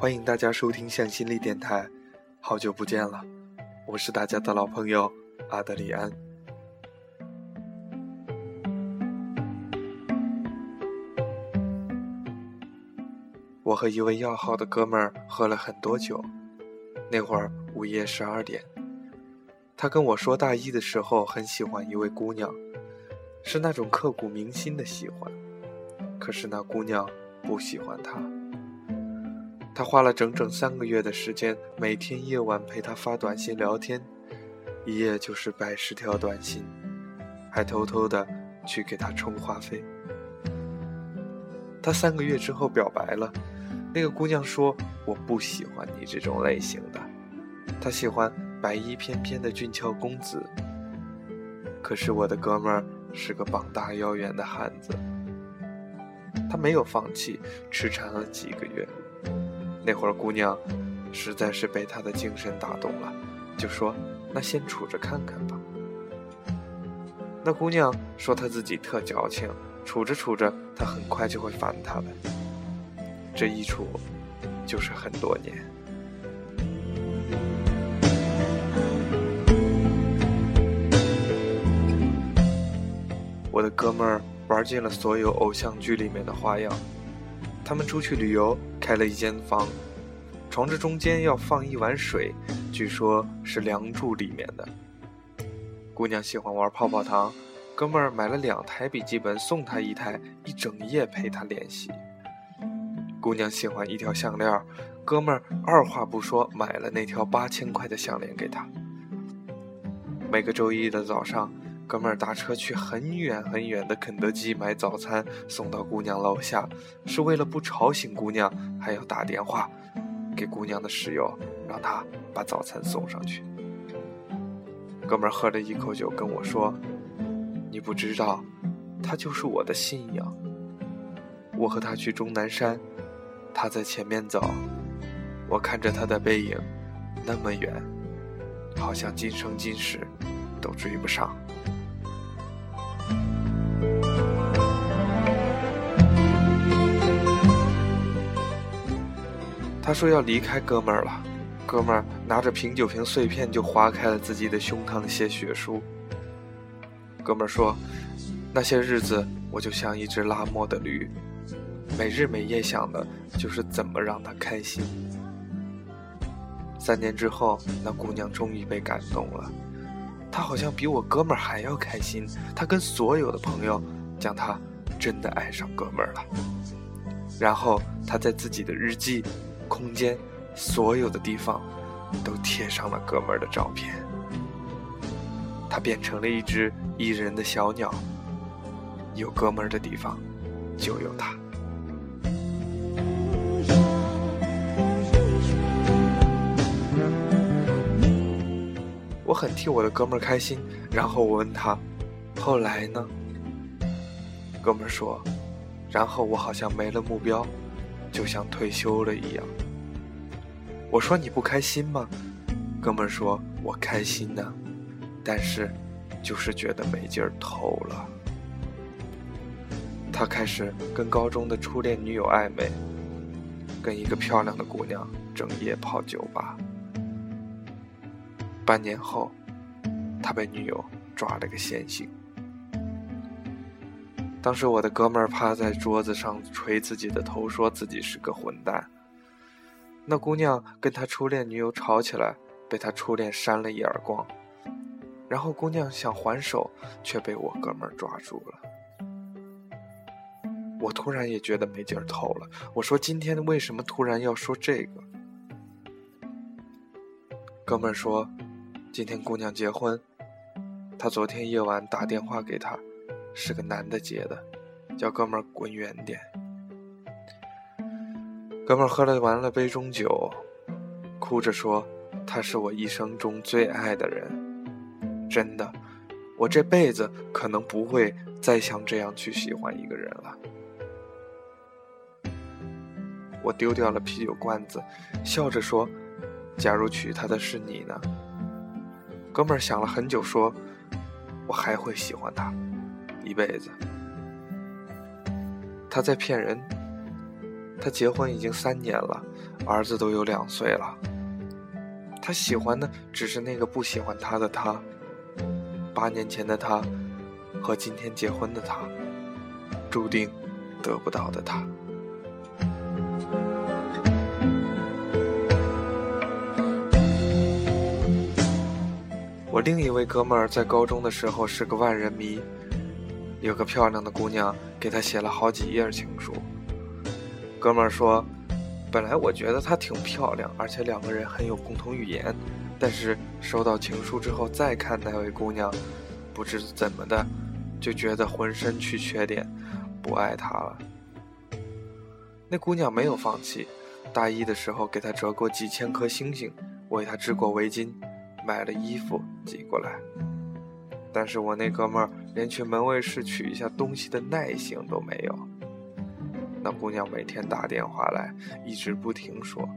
欢迎大家收听向心力电台，好久不见了，我是大家的老朋友阿德里安。我和一位要好的哥们儿喝了很多酒，那会儿午夜十二点，他跟我说大一的时候很喜欢一位姑娘，是那种刻骨铭心的喜欢，可是那姑娘不喜欢他。他花了整整三个月的时间，每天夜晚陪他发短信聊天，一夜就是百十条短信，还偷偷的去给他充话费。他三个月之后表白了，那个姑娘说：“我不喜欢你这种类型的，她喜欢白衣翩翩的俊俏公子。”可是我的哥们儿是个膀大腰圆的汉子，他没有放弃，痴缠了几个月。那会儿，姑娘实在是被他的精神打动了，就说：“那先处着看看吧。”那姑娘说她自己特矫情，处着处着，她很快就会烦她的。这一处就是很多年。我的哥们儿玩尽了所有偶像剧里面的花样。他们出去旅游，开了一间房，床子中间要放一碗水，据说是《梁祝》里面的。姑娘喜欢玩泡泡糖，哥们儿买了两台笔记本送她一台，一整夜陪她练习。姑娘喜欢一条项链，哥们儿二话不说买了那条八千块的项链给她。每个周一的早上。哥们儿打车去很远很远的肯德基买早餐，送到姑娘楼下，是为了不吵醒姑娘，还要打电话给姑娘的室友，让他把早餐送上去。哥们儿喝了一口酒跟我说：“你不知道，他就是我的信仰。我和他去终南山，他在前面走，我看着他的背影，那么远，好像今生今世都追不上。”他说要离开哥们儿了，哥们儿拿着瓶酒瓶碎片就划开了自己的胸膛写血书。哥们儿说，那些日子我就像一只拉磨的驴，每日每夜想的就是怎么让他开心。三年之后，那姑娘终于被感动了，她好像比我哥们儿还要开心。她跟所有的朋友讲，她真的爱上哥们儿了。然后她在自己的日记。空间，所有的地方，都贴上了哥们儿的照片。他变成了一只一人的小鸟。有哥们儿的地方，就有他。我很替我的哥们儿开心。然后我问他：“后来呢？”哥们儿说：“然后我好像没了目标。”就像退休了一样。我说你不开心吗？哥们说：“我开心呢，但是就是觉得没劲儿透了。”他开始跟高中的初恋女友暧昧，跟一个漂亮的姑娘整夜泡酒吧。半年后，他被女友抓了个现行。当时我的哥们儿趴在桌子上捶自己的头，说自己是个混蛋。那姑娘跟他初恋女友吵起来，被他初恋扇了一耳光，然后姑娘想还手，却被我哥们儿抓住了。我突然也觉得没劲儿透了。我说：“今天为什么突然要说这个？”哥们儿说：“今天姑娘结婚，他昨天夜晚打电话给她。”是个男的接的，叫哥们儿滚远点。哥们喝了完了杯中酒，哭着说：“他是我一生中最爱的人，真的，我这辈子可能不会再像这样去喜欢一个人了。”我丢掉了啤酒罐子，笑着说：“假如娶她的是你呢？”哥们想了很久，说：“我还会喜欢她。”一辈子，他在骗人。他结婚已经三年了，儿子都有两岁了。他喜欢的只是那个不喜欢他的他，八年前的他，和今天结婚的他，注定得不到的他。我另一位哥们儿在高中的时候是个万人迷，有个漂亮的姑娘给他写了好几页情书。哥们儿说，本来我觉得她挺漂亮，而且两个人很有共同语言，但是收到情书之后再看那位姑娘，不知怎么的，就觉得浑身去缺点，不爱她了。那姑娘没有放弃，大一的时候给他折过几千颗星星，为他织过围巾。买了衣服寄过来，但是我那哥们儿连去门卫室取一下东西的耐性都没有。那姑娘每天打电话来，一直不停说。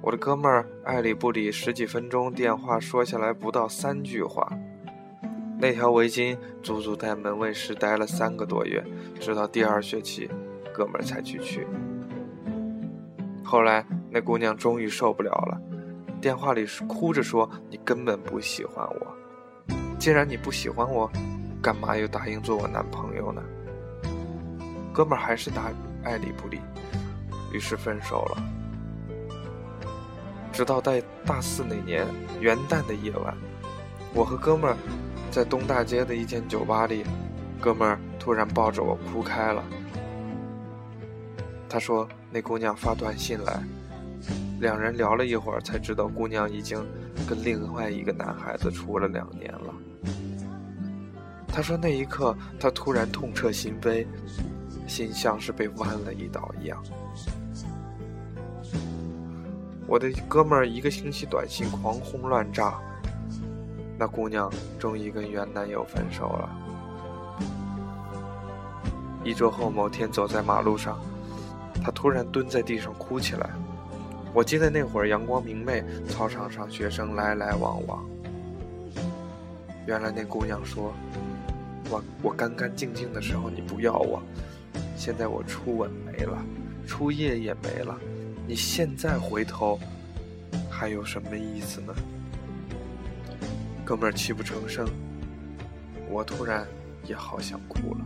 我的哥们儿爱理不理，十几分钟电话说下来不到三句话。那条围巾足足在门卫室待了三个多月，直到第二学期，哥们儿才去取。后来那姑娘终于受不了了。电话里哭着说：“你根本不喜欢我，既然你不喜欢我，干嘛又答应做我男朋友呢？”哥们儿还是打爱理不理，于是分手了。直到在大四那年元旦的夜晚，我和哥们儿在东大街的一间酒吧里，哥们儿突然抱着我哭开了。他说：“那姑娘发短信来。”两人聊了一会儿，才知道姑娘已经跟另外一个男孩子处了两年了。他说那一刻他突然痛彻心扉，心像是被剜了一刀一样。我的哥们儿一个星期短信狂轰乱炸，那姑娘终于跟原男友分手了。一周后某天走在马路上，她突然蹲在地上哭起来。我记得那会儿阳光明媚，操场上学生来来往往。原来那姑娘说：“我我干干净净的时候你不要我，现在我初吻没了，初夜也没了，你现在回头还有什么意思呢？”哥们儿泣不成声，我突然也好想哭了。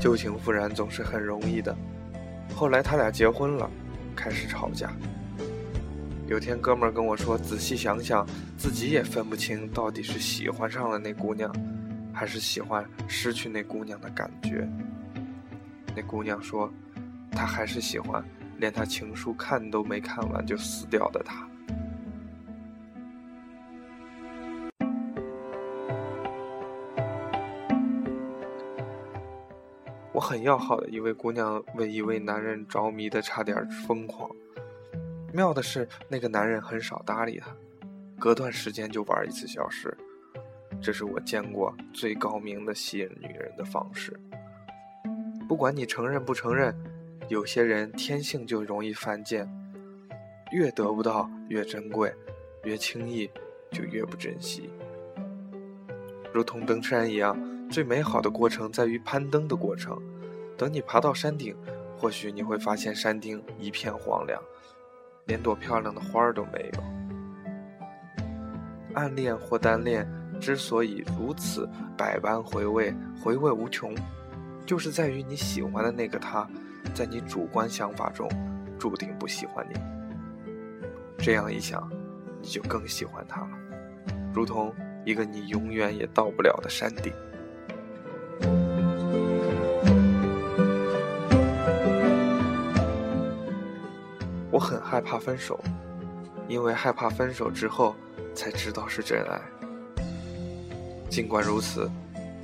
旧情复燃总是很容易的。后来他俩结婚了，开始吵架。有天哥们儿跟我说：“仔细想想，自己也分不清到底是喜欢上了那姑娘，还是喜欢失去那姑娘的感觉。”那姑娘说：“她还是喜欢连她情书看都没看完就死掉的他。”我很要好的一位姑娘为一位男人着迷的差点疯狂。妙的是，那个男人很少搭理她，隔段时间就玩一次消失。这是我见过最高明的吸引女人的方式。不管你承认不承认，有些人天性就容易犯贱，越得不到越珍贵，越轻易就越不珍惜。如同登山一样。最美好的过程在于攀登的过程。等你爬到山顶，或许你会发现山顶一片荒凉，连朵漂亮的花儿都没有。暗恋或单恋之所以如此百般回味，回味无穷，就是在于你喜欢的那个他，在你主观想法中注定不喜欢你。这样一想，你就更喜欢他了，如同一个你永远也到不了的山顶。我很害怕分手，因为害怕分手之后才知道是真爱。尽管如此，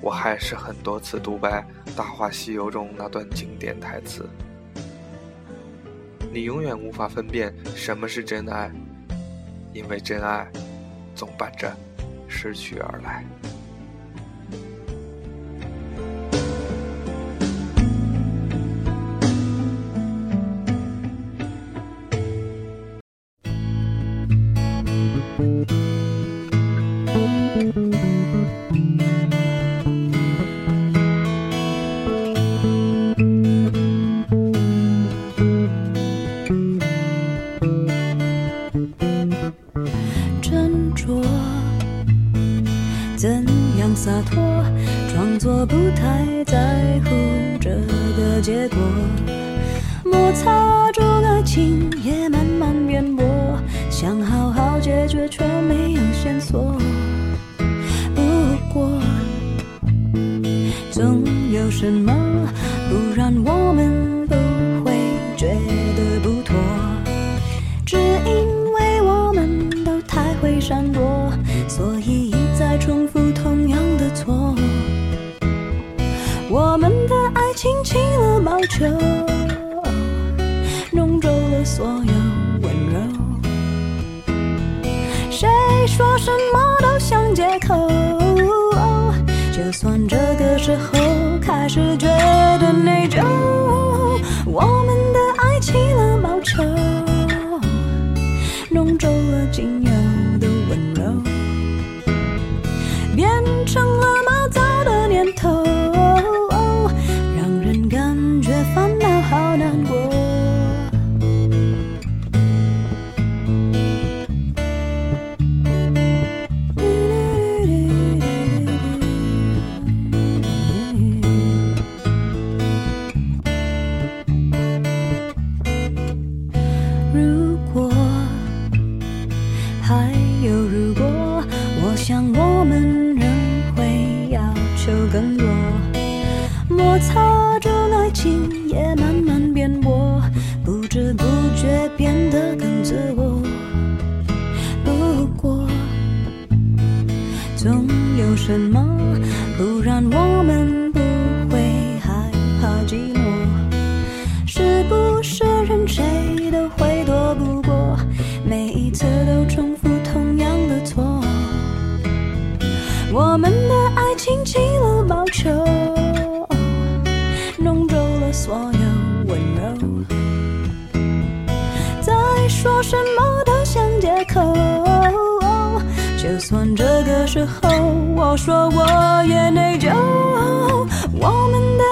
我还是很多次独白《大话西游》中那段经典台词：“你永远无法分辨什么是真爱，因为真爱总伴着失去而来。”洒脱，装作不太在乎这个结果。摩擦中爱情也慢慢变薄，想好好解决却没有线索。不过，总有什么了毛球，弄皱了所有温柔。谁说什么都像借口？就算这个时候开始觉得内疚，我们的爱起了毛球，弄皱了仅有的温柔，变成了毛躁的念头，什么不然我们不会害怕寂寞。是不是任谁都会躲不过，每一次都重复同样的错？我们的爱情起了毛球，弄皱了所有温柔。再说什么都像借口，就算这个时候我说我也内疚，我们的